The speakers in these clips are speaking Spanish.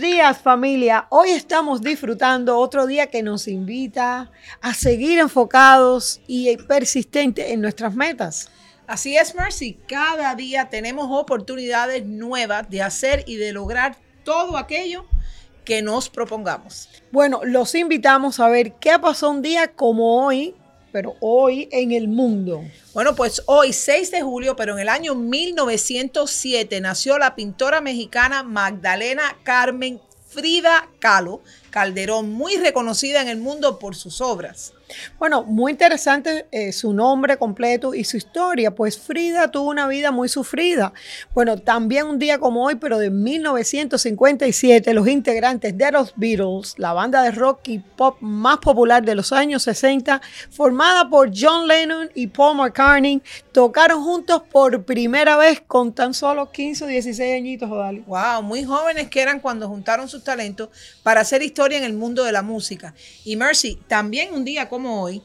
Buenos días familia. Hoy estamos disfrutando otro día que nos invita a seguir enfocados y persistentes en nuestras metas. Así es, Mercy. Cada día tenemos oportunidades nuevas de hacer y de lograr todo aquello que nos propongamos. Bueno, los invitamos a ver qué pasó un día como hoy, pero hoy en el mundo. Bueno, pues hoy, 6 de julio, pero en el año 1907, nació la pintora mexicana Magdalena Carmen Frida Kahlo Calderón, muy reconocida en el mundo por sus obras. Bueno, muy interesante eh, su nombre completo y su historia, pues Frida tuvo una vida muy sufrida. Bueno, también un día como hoy, pero de 1957, los integrantes de los Beatles, la banda de rock y pop más popular de los años 60, formada por John Lennon y Paul McCartney, tocaron juntos por primera vez con tan solo 15 o 16 añitos. Wow, muy jóvenes que eran cuando juntaron sus talentos para hacer historia en el mundo de la música. Y Mercy, también un día como hoy,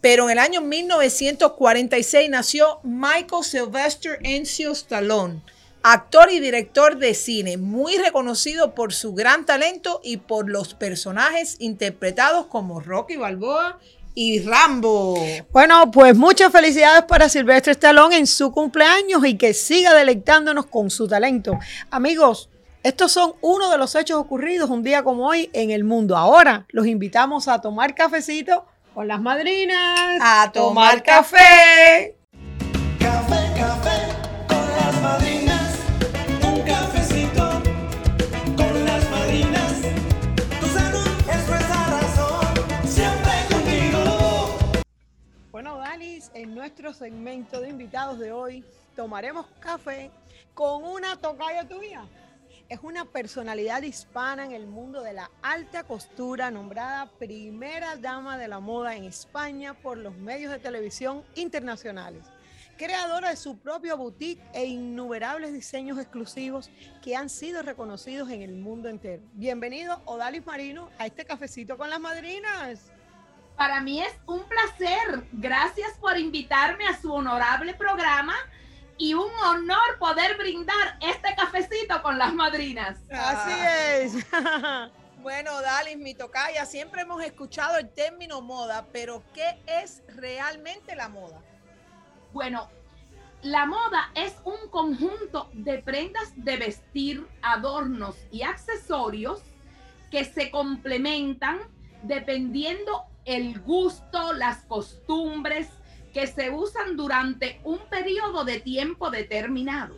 pero en el año 1946 nació Michael Sylvester Encio Stallone, actor y director de cine, muy reconocido por su gran talento y por los personajes interpretados como Rocky Balboa y Rambo. Bueno, pues muchas felicidades para Sylvester Stallone en su cumpleaños y que siga deleitándonos con su talento. Amigos, estos son uno de los hechos ocurridos un día como hoy en el mundo. Ahora los invitamos a tomar cafecito con las madrinas. A tomar café. Café, café con las madrinas. Un cafecito con las madrinas. Tu salud es nuestra razón. Siempre contigo. Bueno, Dalis, en nuestro segmento de invitados de hoy tomaremos café con una tocaya tuya es una personalidad hispana en el mundo de la alta costura, nombrada primera dama de la moda en España por los medios de televisión internacionales. Creadora de su propio boutique e innumerables diseños exclusivos que han sido reconocidos en el mundo entero. Bienvenido, Odalis Marino, a este cafecito con las madrinas. Para mí es un placer. Gracias por invitarme a su honorable programa y un honor poder brindar este cafecito con las madrinas. Así es. Bueno, Dalis, mi tocaya, siempre hemos escuchado el término moda, pero ¿qué es realmente la moda? Bueno, la moda es un conjunto de prendas de vestir, adornos y accesorios que se complementan dependiendo el gusto, las costumbres, que se usan durante un periodo de tiempo determinado.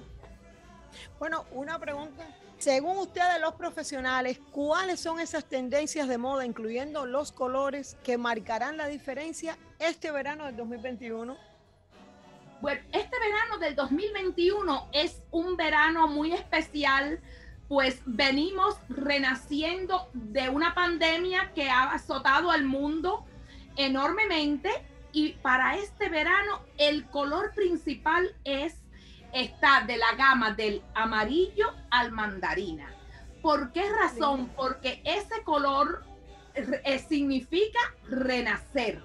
Bueno, una pregunta. Según ustedes los profesionales, ¿cuáles son esas tendencias de moda, incluyendo los colores, que marcarán la diferencia este verano del 2021? Bueno, este verano del 2021 es un verano muy especial, pues venimos renaciendo de una pandemia que ha azotado al mundo enormemente y para este verano el color principal es está de la gama del amarillo al mandarina. ¿Por qué razón? Porque ese color eh, significa renacer.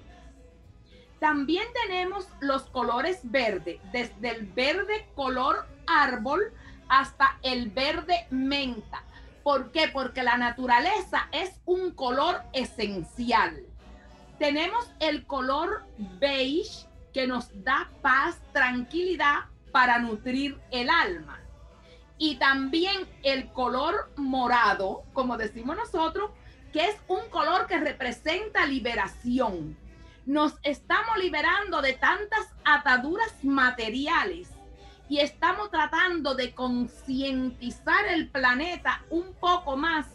También tenemos los colores verde, desde el verde color árbol hasta el verde menta. ¿Por qué? Porque la naturaleza es un color esencial. Tenemos el color beige que nos da paz, tranquilidad para nutrir el alma. Y también el color morado, como decimos nosotros, que es un color que representa liberación. Nos estamos liberando de tantas ataduras materiales y estamos tratando de concientizar el planeta un poco más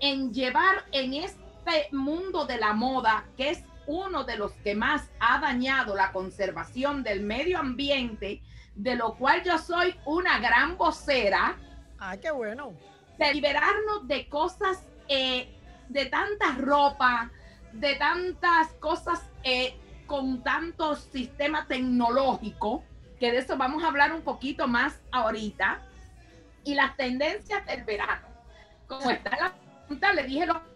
en llevar en este este mundo de la moda, que es uno de los que más ha dañado la conservación del medio ambiente, de lo cual yo soy una gran vocera. Ah, qué bueno. De liberarnos de cosas, eh, de tanta ropa, de tantas cosas eh, con tanto sistema tecnológico, que de eso vamos a hablar un poquito más ahorita, y las tendencias del verano. Como está la pregunta, le dije lo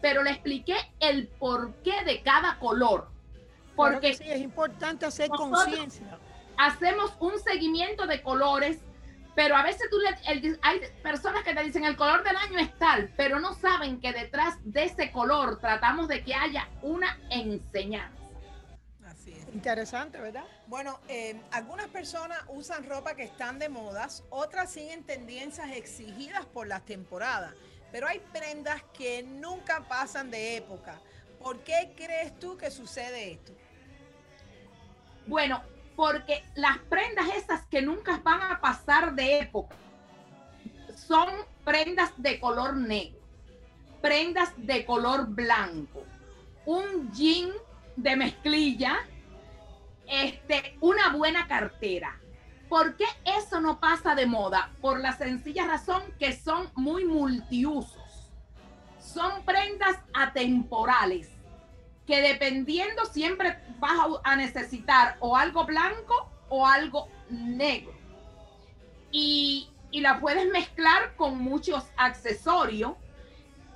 pero le expliqué el porqué de cada color. Porque sí, es importante hacer conciencia. Hacemos un seguimiento de colores, Pero a veces tú le, el- hay personas que te dicen el color del año es tal, pero no saben que detrás de ese color tratamos de que haya una enseñanza. Así es. Interesante, ¿verdad? Bueno, eh, algunas personas usan ropa que están de modas, otras siguen tendencias exigidas por las temporadas, pero hay prendas que nunca pasan de época. ¿Por qué crees tú que sucede esto? Bueno, porque las prendas esas que nunca van a pasar de época son prendas de color negro, prendas de color blanco, un jean de mezclilla, este, una buena cartera. ¿Por qué eso no pasa de moda? Por la sencilla razón que son muy multiusos. Son prendas atemporales que dependiendo siempre vas a, necesitar o algo blanco o algo negro. Y, y la puedes mezclar con muchos accesorios.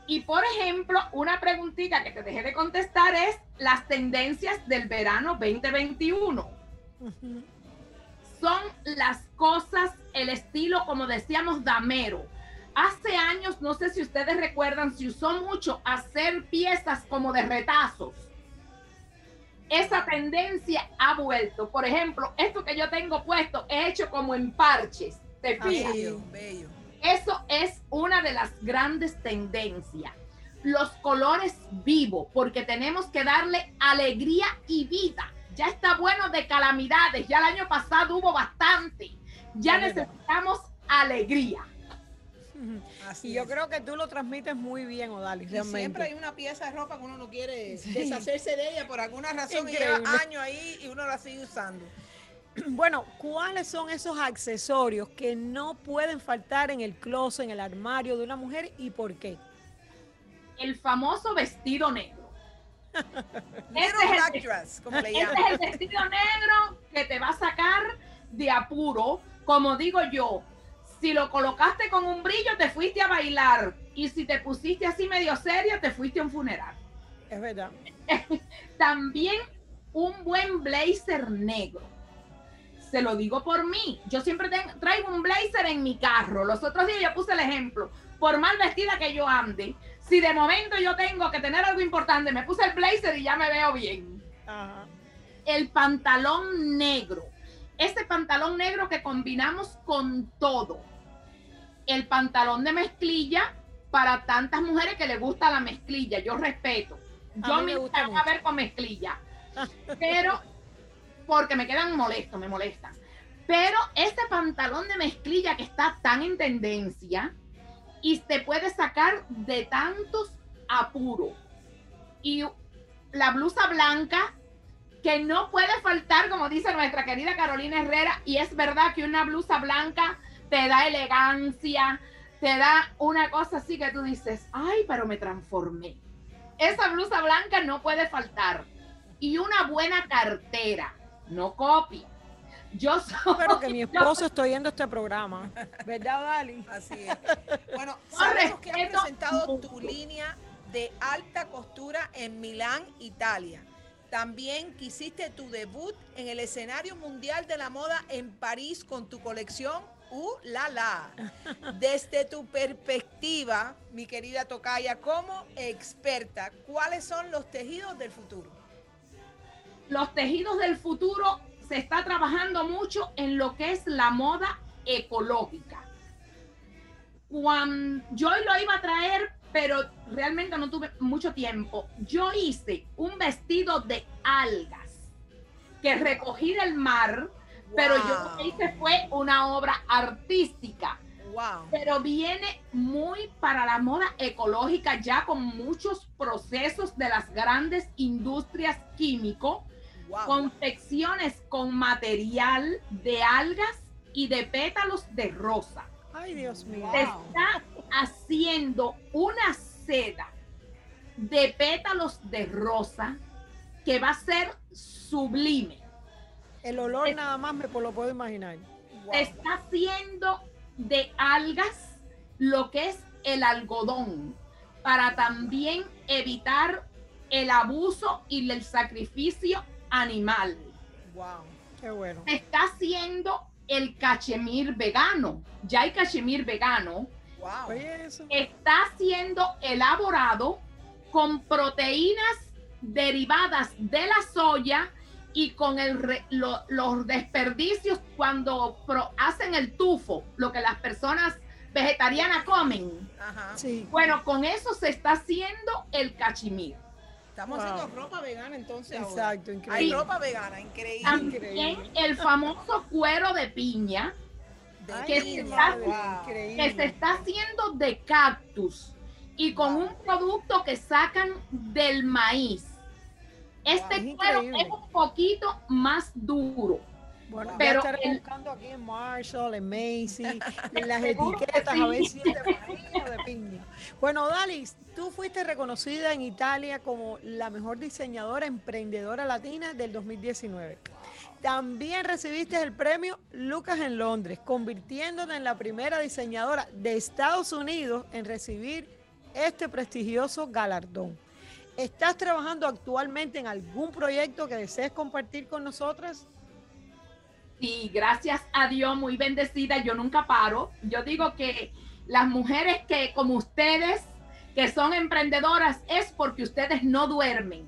Y por ejemplo, una preguntita que te dejé de contestar es las tendencias del verano 2021 Ujú. Son las cosas, el estilo, como decíamos, damero. Hace años, no sé si ustedes recuerdan, se usó mucho hacer piezas como de retazos. Esa tendencia ha vuelto. Por ejemplo, esto que yo tengo puesto es hecho como en parches. ¿Te fijas? bello. Eso es una de las grandes tendencias. Los colores vivos, porque tenemos que darle alegría y vida. Ya está bueno de calamidades. Ya el año pasado hubo bastante. Ya necesitamos alegría. Así Y yo es. creo que tú lo transmites muy bien, Odalis, siempre hay una pieza de ropa que uno no quiere Sí. deshacerse de ella por alguna razón y lleva años ahí y uno la sigue usando. Bueno, ¿cuáles son esos accesorios que no pueden faltar en el closet, en el armario de una mujer y por qué? El famoso vestido negro. Ese es el black dress, como le Ese llaman. es el vestido negro que te va a sacar de apuro. Como digo yo, si lo colocaste con un brillo, te fuiste a bailar. Y si te pusiste así medio serio, te fuiste a un funeral. Es verdad. También un buen blazer negro. Se lo digo por mí. Yo siempre traigo un blazer en mi carro. Los otros días yo puse el ejemplo. Por mal vestida que yo ande, si de momento yo tengo que tener algo importante, me puse el blazer y ya me veo bien Ajá. el pantalón negro. Ese pantalón negro que combinamos con todo. El pantalón de mezclilla para tantas mujeres que les gusta la mezclilla. Yo respeto. Yo me me gusta a ver con mezclilla. Pero porque me quedan molestos, me molestan. Pero ese pantalón de mezclilla que está tan en tendencia y te puede sacar de tantos apuros. Y la blusa blanca que no puede faltar, como dice nuestra querida Carolina Herrera, y es verdad que una blusa blanca te da elegancia, te da una cosa así que tú dices, ay, pero me transformé. Esa blusa blanca no puede faltar. Y una buena cartera, no copia. Yo soy... Espero que mi esposo esté oyendo este programa. ¿Verdad, Odalis? Así es. Bueno, sabemos que has presentado tu línea de alta costura en Milán, Italia. También quisiste tu debut en el escenario mundial de la moda en París con tu colección Uh La La. Desde tu perspectiva, mi querida Tocaya, como experta, ¿cuáles son los tejidos del futuro? los tejidos del futuro se está trabajando mucho en lo que es la moda ecológica. Cuando yo lo iba a traer, pero realmente no tuve mucho tiempo. Yo hice un vestido de algas que recogí del mar, pero yo lo que hice fue una obra artística Wow. pero viene muy para la moda ecológica ya con muchos procesos de las grandes industrias químicos, wow. confecciones con material de algas y de pétalos de rosa. Ay, Dios mío. Wow. Se está haciendo una seda de pétalos de rosa que va a ser sublime. El olor nada más me lo puedo imaginar. wow. se está haciendo de algas lo que es el algodón para también evitar el abuso y el sacrificio animal. Wow. Qué bueno. Se está haciendo el cachemir vegano. Ya hay cachemir vegano. Wow. Oye, eso. Está siendo elaborado con proteínas derivadas de la soya y con el re- lo- los desperdicios cuando pro- hacen el tufo, lo que las personas vegetarianas comen. Ajá. Sí. Bueno, con eso se está haciendo el cachemir. Estamos Wow. haciendo ropa vegana entonces. ahora. Exacto, Hay increíble. ropa vegana, increíble. También el famoso cuero de piña Ay, que se está- Wow. que se está haciendo de cactus y con un producto que sacan del maíz. Este Wow, es cuero increíble. es un poquito más duro. Bueno, Pero ya estaré el- buscando aquí en Marshall, en Macy, en las etiquetas, a ver si es de o de piña. Bueno, Dalis, tú fuiste reconocida en Italia como la mejor diseñadora emprendedora latina del 2019. También recibiste el premio Lucas en Londres, convirtiéndote en la primera diseñadora de Estados Unidos en recibir este prestigioso galardón. ¿Estás trabajando actualmente en algún proyecto que desees compartir con nosotras? Y gracias a Dios, muy bendecida, yo nunca paro. Yo digo que las mujeres que como ustedes, que son emprendedoras, es porque ustedes no duermen.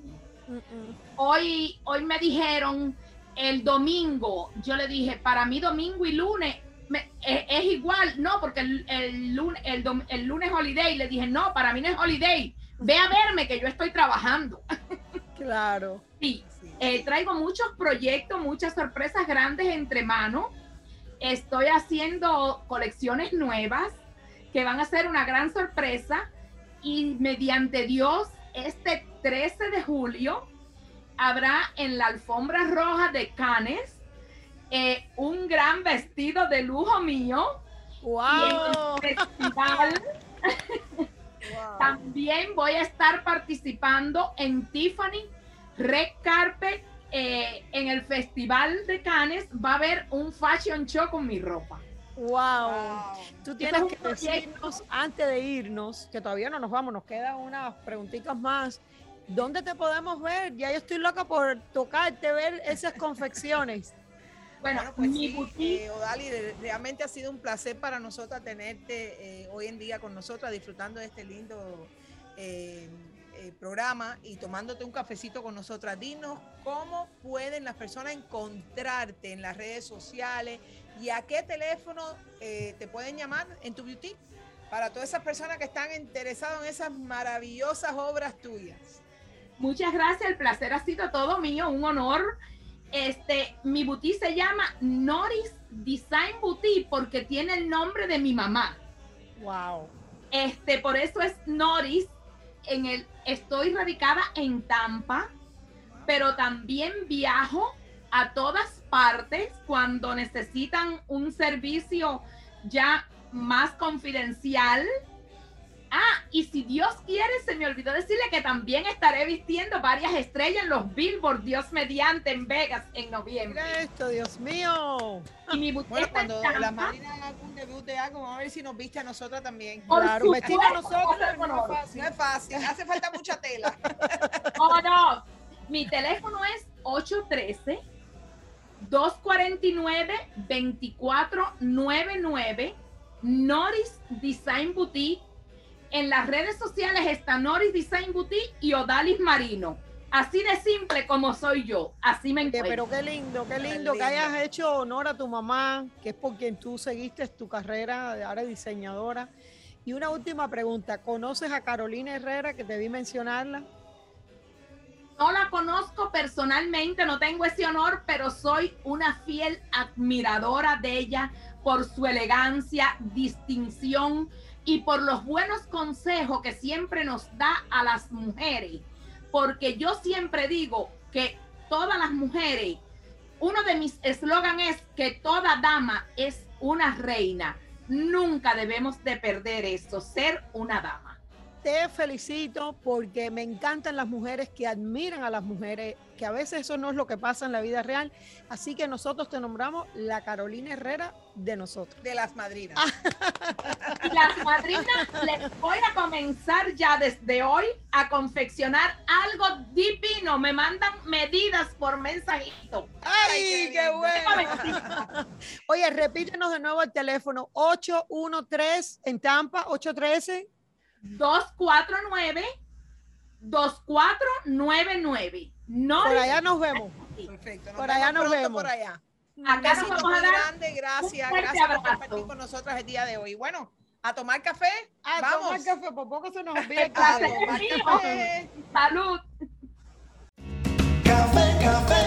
Hoy, hoy me dijeron el domingo, yo le dije, para mí domingo y lunes me- es, es igual, no, porque el, el lunes, el, dom- el lunes holiday, le dije, no, para mí no es holiday, ve a verme que yo estoy trabajando. Claro. Sí. Eh, traigo muchos proyectos, muchas sorpresas grandes entre manos. Estoy haciendo colecciones nuevas que van a ser una gran sorpresa y mediante Dios, este 13 de julio habrá en la alfombra roja de Cannes eh, un gran vestido de lujo mío y ¡Wow! en el festival Wow. también voy a estar participando en Tiffany Red Carpet. eh, en el Festival de Cannes va a haber un fashion show con mi ropa. Wow. Wow. Tú tienes que proyecto. decirnos antes de irnos, que todavía no nos vamos, nos quedan unas preguntitas más. ¿Dónde te podemos ver? Ya yo estoy loca por tocarte, ver esas confecciones. Bueno, Bueno, pues mi sí, boutique, eh, Odali, realmente ha sido un placer para nosotras tenerte eh, hoy en día con nosotras, disfrutando de este lindo eh, eh, programa y tomándote un cafecito con nosotras. Dinos cómo pueden las personas encontrarte en las redes sociales y a qué teléfono eh, te pueden llamar en tu beauty para todas esas personas que están interesadas en esas maravillosas obras tuyas. muchas gracias, el placer ha sido todo mío, un honor. Este, mi boutique se llama Noris Design Boutique porque tiene el nombre de mi mamá. Wow. Este, por eso es Noris. En el, estoy radicada en Tampa, pero también viajo a todas partes cuando necesitan un servicio ya más confidencial. Ah, y si Dios quiere, se me olvidó decirle que también estaré vistiendo varias estrellas en los Billboard Dios mediante en Vegas en noviembre. Mira esto, Dios mío. Y mi boutique Bueno, cuando Tampa. las madrinas hagan algún debut de algo, vamos a ver si nos viste a nosotras también. Por Claro, vestir a nosotros hacer no es fácil. No es fácil, hace falta mucha tela. Oh, no. Mi teléfono es 813 249 2499 Noris Design Boutique. En las redes sociales está Noris Design Boutique y Odalis Marino. Así de simple como soy yo. Así me encuentro. pero qué lindo, qué Qué lindo que lindo. hayas hecho honor a tu mamá, que es por quien tú seguiste tu carrera de ahora diseñadora. Y una última pregunta, ¿conoces a Carolina Herrera que te vi mencionarla? No la conozco personalmente, no tengo ese honor, pero soy una fiel admiradora de ella por su elegancia, distinción y por los buenos consejos que siempre nos da a las mujeres. Porque yo siempre digo que todas las mujeres, uno de mis eslogan es que toda dama es una reina. Nunca debemos de perder eso, ser una dama. Te felicito porque me encantan las mujeres que admiran a las mujeres, que a veces eso no es lo que pasa en la vida real. Así que nosotros te nombramos la Carolina Herrera de nosotros. De las madrinas. Y las madrinas les voy a comenzar ya desde hoy a confeccionar algo divino. Me mandan medidas por mensajito. ¡Ay, qué bueno! Momentito. Oye, repítenos de nuevo el teléfono 813 en Tampa, 813. 249 2499. No Por allá nos vemos. Perfecto. Por allá nos vemos. Por allá. Acá nos vamos a dar grande, gracias, gracias por compartir con nosotras el día de hoy. Bueno, a tomar café. Vamos. tomar café, por poco se nos olvida salud. Café, café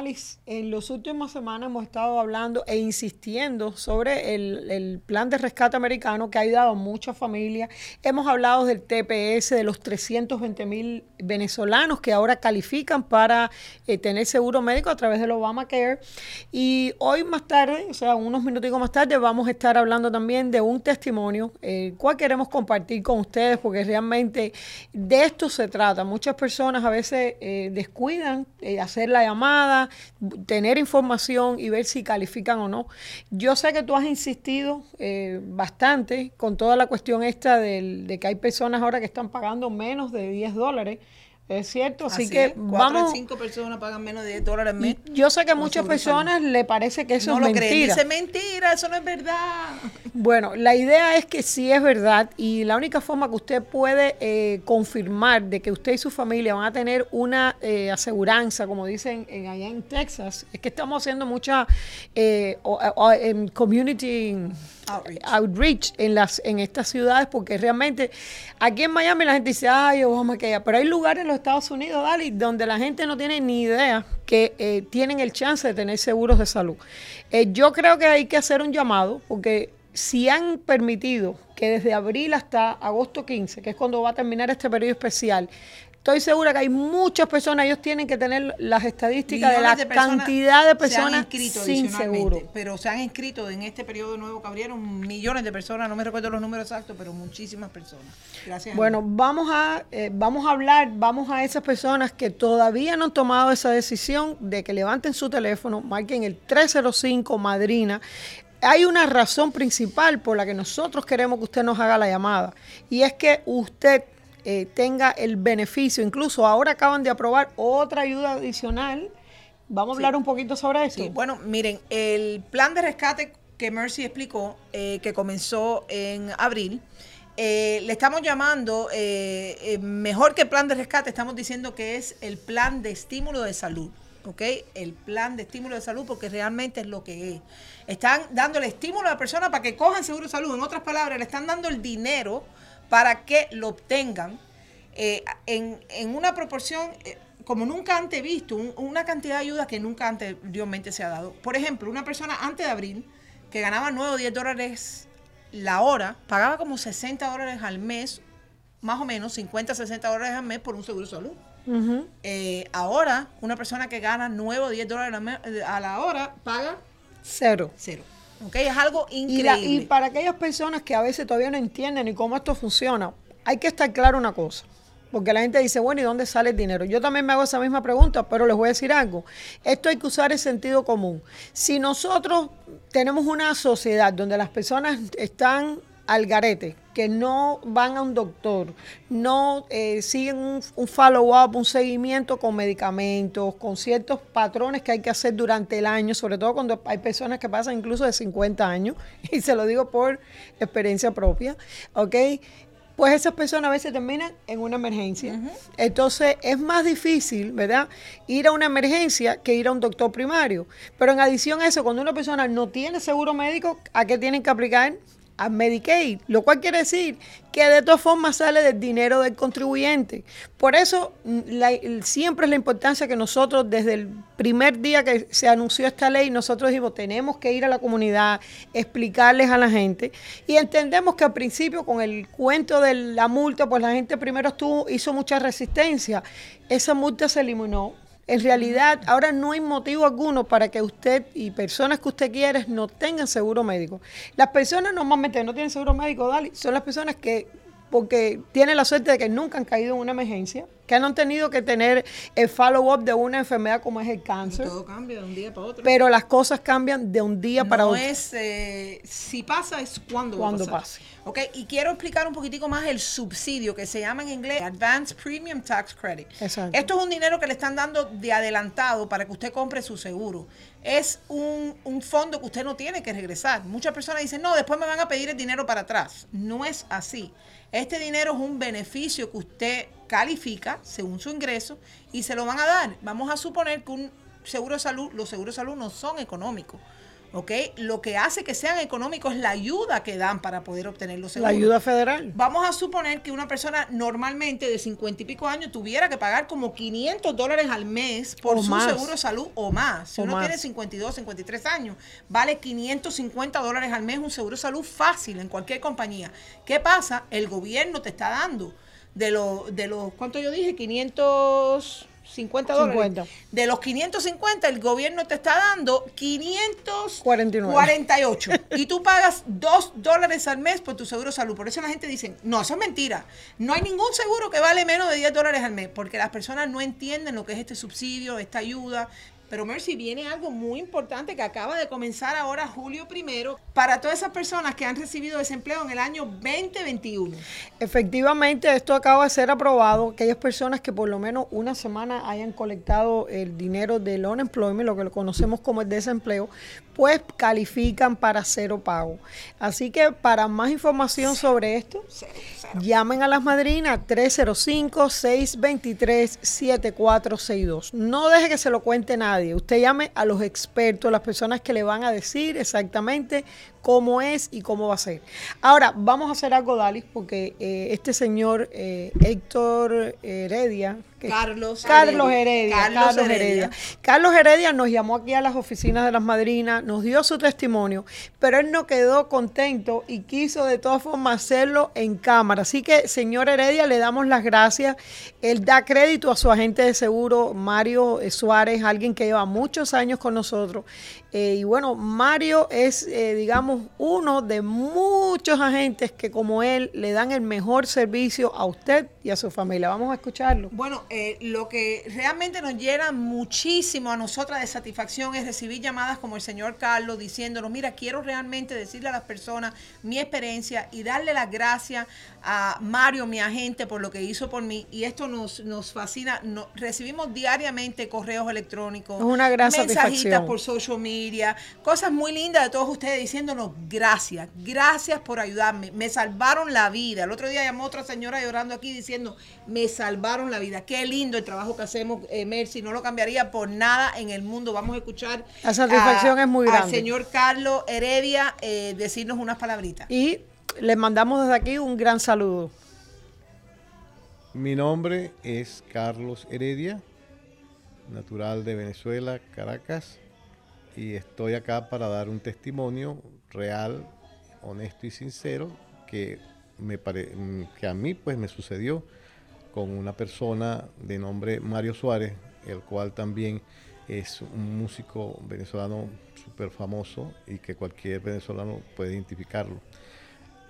Dalis, en las últimas semanas hemos estado hablando e insistiendo sobre el, plan de rescate americano que ha ayudado a muchas familias. Hemos hablado del TPS, de los 320 mil venezolanos que ahora califican para eh, tener seguro médico a través del Obamacare. Y hoy más tarde, o sea, unos minuticos más tarde, vamos a estar hablando también de un testimonio, el cual queremos compartir con ustedes porque realmente de esto se trata. Muchas personas a veces eh, descuidan eh, hacer la llamada, tener información y ver si califican o no. Yo sé que tú has insistido eh, bastante con toda la cuestión esta del- de que hay personas ahora que están pagando menos de 10 dólares. Es cierto, así, Así que cuatro vamos. cinco personas pagan menos de 10 dólares al mes. Yo sé que a muchas personas le parece que eso no es lo creen. mentira. Dice mentira, eso no es verdad. Bueno, la idea es que sí es verdad y la única forma que usted puede eh, confirmar de que usted y su familia van a tener una eh, aseguranza, como dicen en- allá en Texas, es que estamos haciendo mucha eh, o- o- en community Outreach. en las en estas ciudades porque realmente aquí en Miami la gente dice ay Obama que pero hay lugares en los Estados Unidos Dali donde la gente no tiene ni idea que eh, tienen el chance de tener seguros de salud Eh, yo creo que hay que hacer un llamado porque si han permitido que desde abril hasta agosto 15 que es cuando va a terminar este periodo especial Estoy segura que hay muchas personas, ellos tienen que tener las estadísticas de la personas cantidad de se han personas inscrito sin seguro. Pero se han inscrito en este periodo nuevo que abrieron millones de personas, no me recuerdo los números exactos, pero muchísimas personas. Gracias. a Bueno, vamos a, eh, vamos a hablar, vamos a esas personas que todavía no han tomado esa decisión de que levanten su teléfono, marquen el 305 Madrina. Hay una razón principal por la que nosotros queremos que usted nos haga la llamada y es que usted eh, tenga el beneficio, incluso ahora acaban de aprobar otra ayuda adicional. Vamos a hablar un poquito sobre esto. Sí, bueno, miren, el plan de rescate que Mercy explicó, eh, que comenzó en abril, eh, le estamos llamando, eh, mejor que plan de rescate, estamos diciendo que es el plan de estímulo de salud. ¿Ok? El plan de estímulo de salud, porque realmente es lo que es. Están dando el estímulo a la persona para que cojan seguro de salud. En otras palabras, le están dando el dinero para que lo obtengan eh, en, en una proporción eh, como nunca antes visto, un- una cantidad de ayuda que nunca anteriormente se ha dado. Por ejemplo, una persona antes de abril que ganaba 9 o 10 dólares la hora, pagaba como 60 dólares al mes, más o menos 50, 60 dólares al mes por un seguro de salud. Eh, ahora, una persona que gana 9 o 10 dólares a la hora paga Cero. cero. Es algo Y, increíble. la- y para aquellas personas que a veces todavía no entienden ni cómo esto funciona, hay que estar claro una cosa. Porque la gente dice, bueno, ¿y dónde sale el dinero? Yo también me hago esa misma pregunta, pero les voy a decir algo. Esto hay que usar el sentido común. Si nosotros tenemos una sociedad donde las personas están al garete, que no van a un doctor, no eh, siguen un, un follow-up, un seguimiento con medicamentos, con ciertos patrones que hay que hacer durante el año, sobre todo cuando hay personas que pasan incluso de 50 años, y se lo digo por experiencia propia, ¿ok? Pues esas personas a veces terminan en una emergencia. Entonces es más difícil, ¿verdad? Ir a una emergencia que ir a un doctor primario. Pero en adición a eso, cuando una persona no tiene seguro médico, ¿a qué tienen que aplicar? A Medicaid, lo cual quiere decir que de todas formas sale del dinero del contribuyente. Por eso mm, siempre es la importancia que nosotros desde el primer día que se anunció esta ley, nosotros dijimos, tenemos que ir a la comunidad, explicarles a la gente y entendemos que al principio con el cuento de la multa, pues la gente primero estuvo, hizo mucha resistencia. Esa multa se eliminó. En realidad, ahora no hay motivo alguno para que usted y personas que usted quiere no tengan seguro médico. Las personas normalmente no tienen seguro médico, Dali, son las personas que porque tienen la suerte de que nunca han caído en una emergencia, que no han tenido que tener el follow-up de una enfermedad como es el cáncer. Todo cambia de un día para otro. Pero las cosas cambian de un día para no otro. es eh, si pasa, es cuando, va a Cuando pasar. pase. Ok, y quiero explicar un poquitico más el subsidio que se llama en inglés Advanced Premium Tax Credit. Exacto. Esto es un dinero que le están dando de adelantado para que usted compre su seguro. Es un, un fondo que usted no tiene que regresar. Muchas personas dicen, no, después me van a pedir el dinero para atrás. No es así. Este dinero es un beneficio que usted califica según su ingreso y se lo van a dar. Vamos a suponer que un seguro de salud, los seguros de salud no son económicos. ¿Ok? Lo que hace que sean económicos es la ayuda que dan para poder obtener los La seguros. ayuda federal. Vamos a suponer que una persona normalmente de 50 y pico años tuviera que pagar como 500 dólares al mes por O su más. seguro de salud o más. Si O uno más. tiene 52, 53 años, vale 550 dólares al mes un seguro de salud fácil en cualquier compañía. ¿Qué pasa? El gobierno te está dando de los, de los ¿cuánto yo dije? 550 dólares. 50. De los 550, el gobierno te está dando 49. 548. y tú pagas 2 dólares al mes por tu seguro de salud. Por eso la gente dice, no, eso es mentira. No hay ningún seguro que vale menos de 10 dólares al mes, porque las personas no entienden lo que es este subsidio, esta ayuda. Pero Mercy, viene algo muy importante que acaba de comenzar ahora, julio primero, para todas esas personas que han recibido desempleo en el año 2021. Efectivamente, esto acaba de ser aprobado. Aquellas personas que por lo menos una semana hayan colectado el dinero del unemployment, lo que lo conocemos como el desempleo, pues califican para cero pago. Así que para más información sobre esto, Cero, cero. llamen a las madrinas 305-623-7462. No deje que se lo cuente nadie. Usted llame a los expertos, las personas que le van a decir exactamente cómo es y cómo va a ser. Ahora, vamos a hacer algo, Dalis, porque eh, este señor eh, Héctor Heredia, que- Carlos Carlos Heredia. Carlos Heredia. Heredia. Carlos Heredia nos llamó aquí a las oficinas de las madrinas, nos dio su testimonio, pero él no quedó contento y quiso de todas formas hacerlo en cámara. Así que, señor Heredia, le damos las gracias. Él da crédito a su agente de seguro, Mario eh, Suárez, alguien que lleva muchos años con nosotros. Eh, y bueno, Mario es, eh, digamos, uno de muchos agentes que como él le dan el mejor servicio a usted y a su familia. Vamos a escucharlo. Bueno, eh, lo que realmente nos llena muchísimo a nosotras de satisfacción es recibir llamadas como el señor Carlos diciéndonos, mira, quiero realmente decirle a las personas mi experiencia y darle las gracias a Mario, mi agente, por lo que hizo por mí. Y esto nos, nos fascina. Recibimos diariamente correos electrónicos, una gran mensajitas por social media, cosas muy lindas de todos ustedes diciéndonos gracias, gracias por ayudarme, me salvaron la vida. El otro día llamó otra señora llorando aquí diciendo, me salvaron la vida. Qué lindo el trabajo que hacemos, eh, Mercy, no lo cambiaría por nada en el mundo. Vamos a escuchar La satisfacción es muy al grande. señor Carlos Heredia eh, decirnos unas palabritas. Y le mandamos desde aquí un gran saludo. Mi nombre es Carlos Heredia, natural de Venezuela, Caracas, y estoy acá para dar un testimonio real, honesto y sincero que, me que a mí pues me sucedió con una persona de nombre Mario Suárez, el cual también es un músico venezolano súper famoso y que cualquier venezolano puede identificarlo.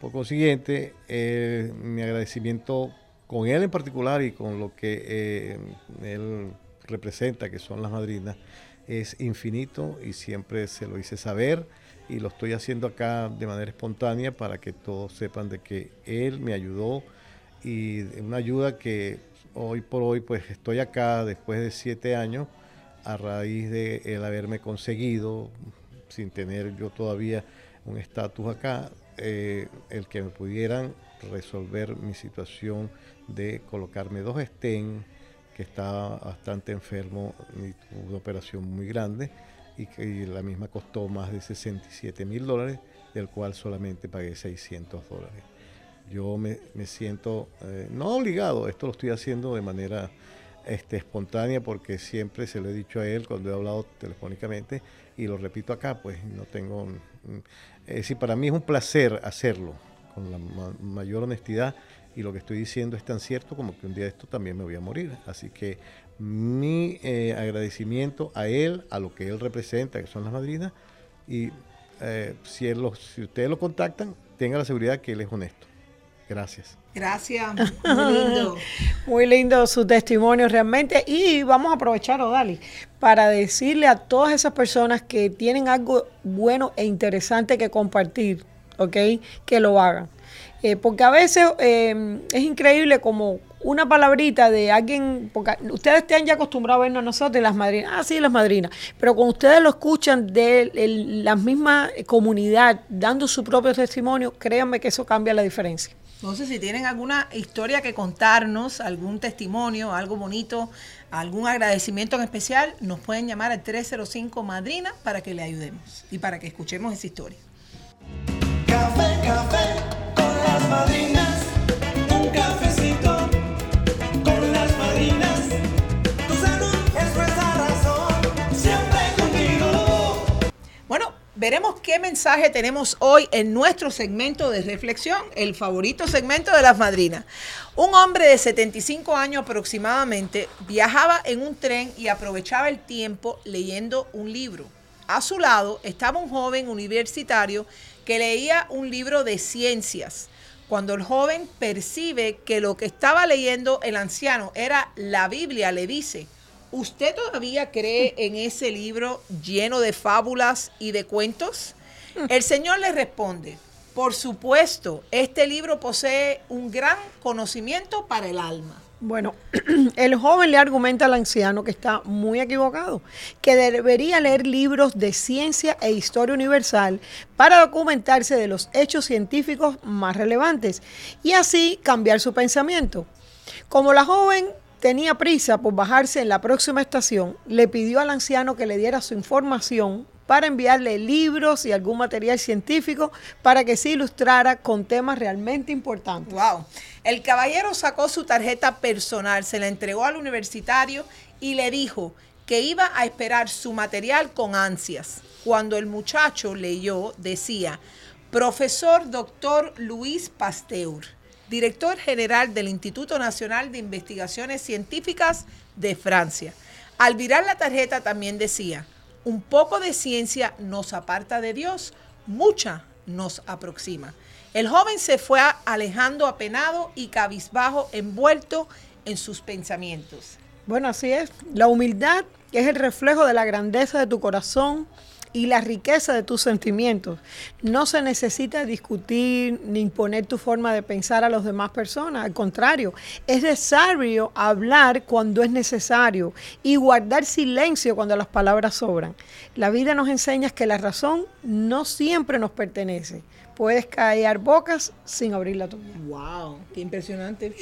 Por consiguiente, eh, mi agradecimiento con él en particular y con lo que eh, él representa, que son las madrinas, es infinito y siempre se lo hice saber y lo estoy haciendo acá de manera espontánea para que todos sepan de que él me ayudó y una ayuda que hoy por hoy pues estoy acá después de siete años a raíz de el haberme conseguido sin tener yo todavía un estatus acá eh, el que me pudieran resolver mi situación de colocarme dos estén que estaba bastante enfermo y tuvo una operación muy grande y que la misma costó más de 67 mil dólares del cual solamente pagué 600 dólares. Yo me, me siento eh, no obligado, esto lo estoy haciendo de manera este, espontánea porque siempre se lo he dicho a él cuando he hablado telefónicamente y lo repito acá, pues no tengo... Es decir, para mí es un placer hacerlo con la ma- mayor honestidad y lo que estoy diciendo es tan cierto como que un día de esto también me voy a morir. Así que mi eh, agradecimiento a él, a lo que él representa, que son las madrinas, y eh, si, si ustedes lo contactan, tengan la seguridad que él es honesto. Gracias. Gracias, muy lindo. Muy lindo su testimonio realmente. Y vamos a aprovechar, Odali, para decirle a todas esas personas que tienen algo bueno e interesante que compartir, ¿ok? Que lo hagan. Eh, porque a veces eh, es increíble como una palabrita de alguien, porque ustedes están ya acostumbrados a vernos a nosotros y las madrinas, ah, sí, las madrinas, pero cuando ustedes lo escuchan de el- la misma comunidad dando su propio testimonio, créanme que eso cambia la diferencia. Entonces, si tienen alguna historia que contarnos, algún testimonio, algo bonito, algún agradecimiento en especial, nos pueden llamar al 305 Madrina para que le ayudemos y para que escuchemos esa historia. Café, café con las. Veremos qué mensaje tenemos hoy en nuestro segmento de reflexión, el favorito segmento de las madrinas. Un hombre de 75 años aproximadamente viajaba en un tren y aprovechaba el tiempo leyendo un libro. A su lado estaba un joven universitario que leía un libro de ciencias. Cuando el joven percibe que lo que estaba leyendo el anciano era la Biblia, le dice, ¿Usted todavía cree en ese libro lleno de fábulas y de cuentos? El Señor le responde, por supuesto, este libro posee un gran conocimiento para el alma. Bueno, el joven le argumenta al anciano que está muy equivocado, que debería leer libros de ciencia e historia universal para documentarse de los hechos científicos más relevantes y así cambiar su pensamiento. Como la joven tenía prisa por bajarse en la próxima estación, le pidió al anciano que le diera su información para enviarle libros y algún material científico para que se ilustrara con temas realmente importantes. Wow. El caballero sacó su tarjeta personal, se la entregó al universitario y le dijo que iba a esperar su material con ansias. Cuando el muchacho leyó, decía, profesor doctor Luis Pasteur, director general del Instituto Nacional de Investigaciones Científicas de Francia. Al virar la tarjeta también decía, un poco de ciencia nos aparta de Dios, mucha nos aproxima. El joven se fue alejando apenado y cabizbajo, envuelto en sus pensamientos. Bueno, así es. La humildad es el reflejo de la grandeza de tu corazón y la riqueza de tus sentimientos. No se necesita discutir ni imponer tu forma de pensar a las demás personas. Al contrario, es necesario hablar cuando es necesario y guardar silencio cuando las palabras sobran. La vida nos enseña que la razón no siempre nos pertenece. Puedes callar bocas sin abrir la tuya. ¡Wow! ¡Qué impresionante!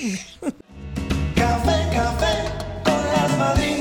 Café, café con las madrinas.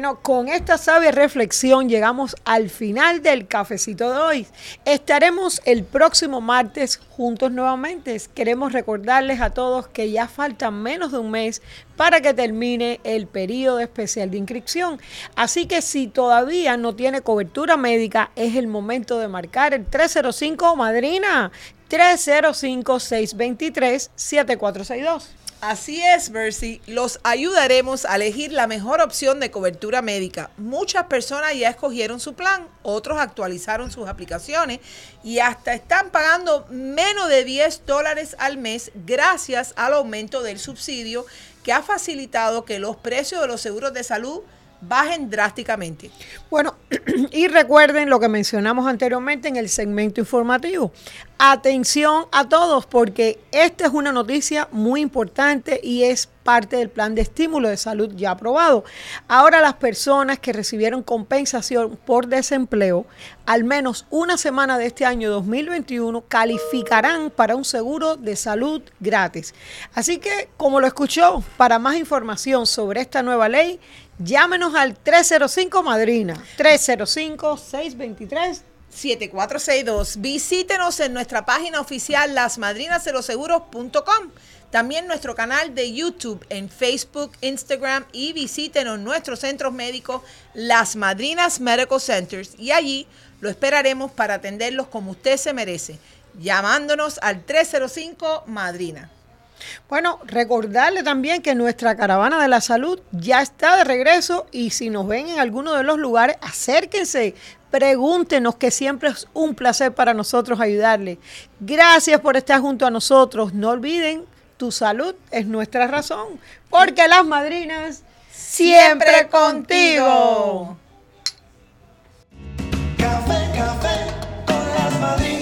Bueno, con esta sabia reflexión llegamos al final del cafecito de hoy. Estaremos el próximo martes juntos nuevamente. Queremos recordarles a todos que ya falta menos de un mes para que termine el periodo especial de inscripción. Así que si todavía no tiene cobertura médica, es el momento de marcar el 305 Madrina 305-623-7462. Así es, Mercy. Los ayudaremos a elegir la mejor opción de cobertura médica. Muchas personas ya escogieron su plan, otros actualizaron sus aplicaciones y hasta están pagando menos de 10 dólares al mes gracias al aumento del subsidio que ha facilitado que los precios de los seguros de salud bajen drásticamente. Bueno, y recuerden lo que mencionamos anteriormente en el segmento informativo. Atención a todos porque esta es una noticia muy importante y es parte del plan de estímulo de salud ya aprobado. Ahora las personas que recibieron compensación por desempleo al menos una semana de este año 2021 calificarán para un seguro de salud gratis. Así que, como lo escuchó, para más información sobre esta nueva ley, Llámenos al 305 Madrina, 305-623. 7462. Visítenos en nuestra página oficial lasmadrinasdeloseguros.com. También nuestro canal de YouTube en Facebook, Instagram y visítenos en nuestros centros médicos Las Madrinas Medical Centers y allí lo esperaremos para atenderlos como usted se merece, llamándonos al 305 Madrina. Bueno, recordarle también que nuestra caravana de la salud ya está de regreso y si nos ven en alguno de los lugares, acérquense, pregúntenos, que siempre es un placer para nosotros ayudarle. Gracias por estar junto a nosotros. No olviden, tu salud es nuestra razón, porque las madrinas siempre, siempre contigo. Café, café con las madrinas.